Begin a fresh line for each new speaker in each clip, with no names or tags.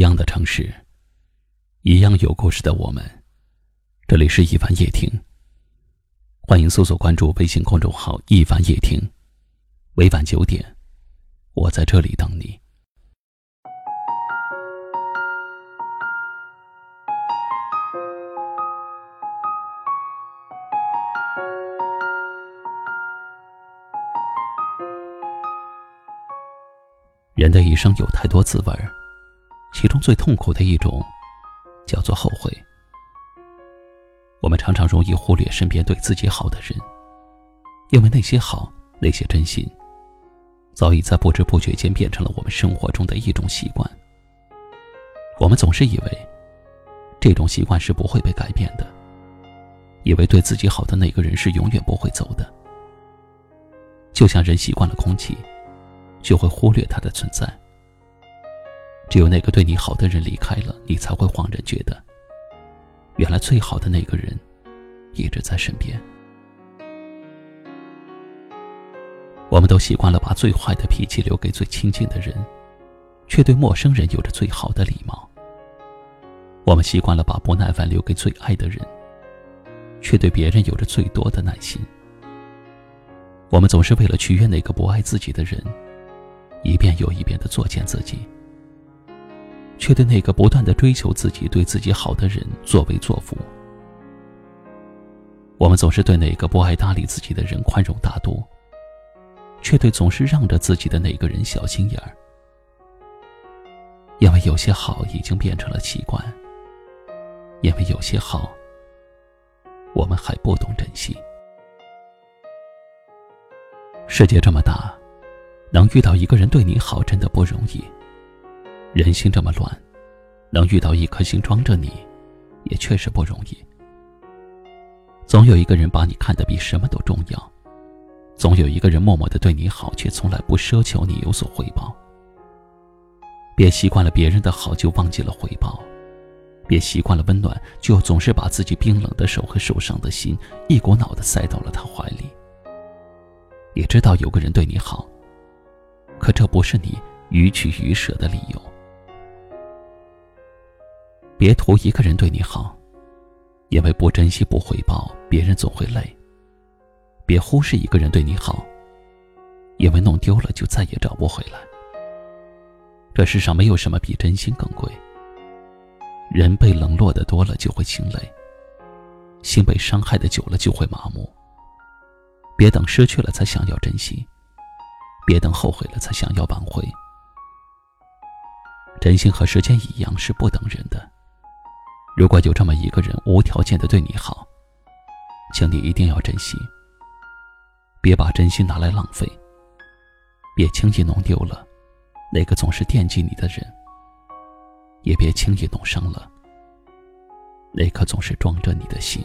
一样的城市，一样有故事的我们。这里是一凡夜听，欢迎搜索关注微信公众号“一凡夜听”。每晚九点，我在这里等你。人的一生有太多滋味儿。其中最痛苦的一种，叫做后悔。我们常常容易忽略身边对自己好的人，因为那些好、那些真心，早已在不知不觉间变成了我们生活中的一种习惯。我们总是以为，这种习惯是不会被改变的，以为对自己好的那个人是永远不会走的。就像人习惯了空气，就会忽略它的存在。只有那个对你好的人离开了，你才会恍然觉得，原来最好的那个人一直在身边。我们都习惯了把最坏的脾气留给最亲近的人，却对陌生人有着最好的礼貌。我们习惯了把不耐烦留给最爱的人，却对别人有着最多的耐心。我们总是为了取悦那个不爱自己的人，一遍又一遍的作践自己。却对那个不断的追求自己、对自己好的人作威作福。我们总是对那个不爱搭理自己的人宽容大度，却对总是让着自己的那个人小心眼儿。因为有些好已经变成了习惯，因为有些好，我们还不懂珍惜。世界这么大，能遇到一个人对你好，真的不容易。人心这么乱，能遇到一颗心装着你，也确实不容易。总有一个人把你看得比什么都重要，总有一个人默默的对你好，却从来不奢求你有所回报。别习惯了别人的好就忘记了回报，别习惯了温暖就总是把自己冰冷的手和受伤的心一股脑的塞到了他怀里。也知道有个人对你好，可这不是你予取予舍的理由。别图一个人对你好，因为不珍惜不回报，别人总会累。别忽视一个人对你好，因为弄丢了就再也找不回来。这世上没有什么比真心更贵。人被冷落的多了就会心累，心被伤害的久了就会麻木。别等失去了才想要珍惜，别等后悔了才想要挽回。真心和时间一样是不等人的。如果有这么一个人无条件的对你好，请你一定要珍惜。别把真心拿来浪费，别轻易弄丢了那个总是惦记你的人，也别轻易弄伤了那颗总是装着你的心。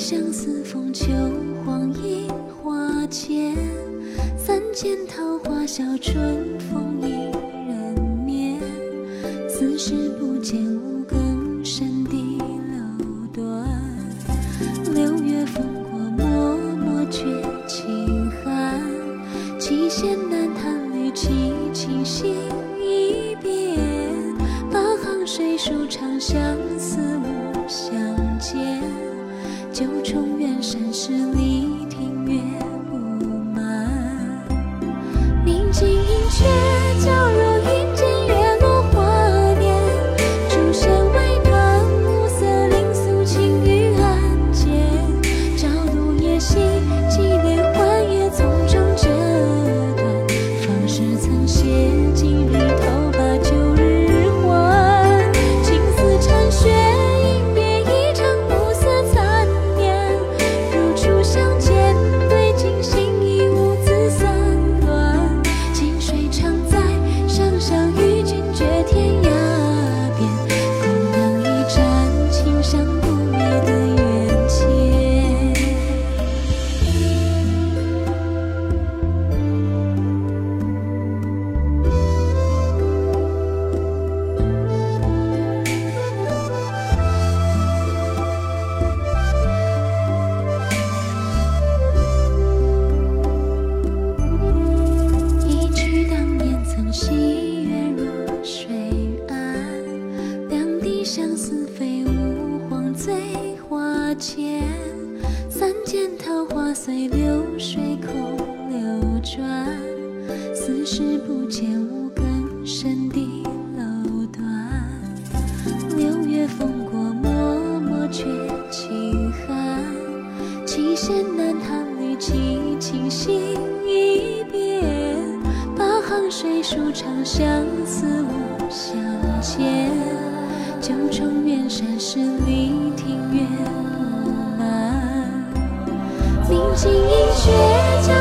相思风秋，黄莺花间，三间桃花笑，春风一人眠。此时不见五更深的楼断，六月风过，脉脉觉清寒。七弦难弹绿绮，清醒一遍。八行水书长相相思飞舞，黄醉花前；三千桃花随流水空流转，四时不见五更深的楼断。六月风过，脉脉却轻寒。七弦难弹，绿绮琴心已变。八行水书长相思，无相见。九重远山十里庭院。满明镜映雪。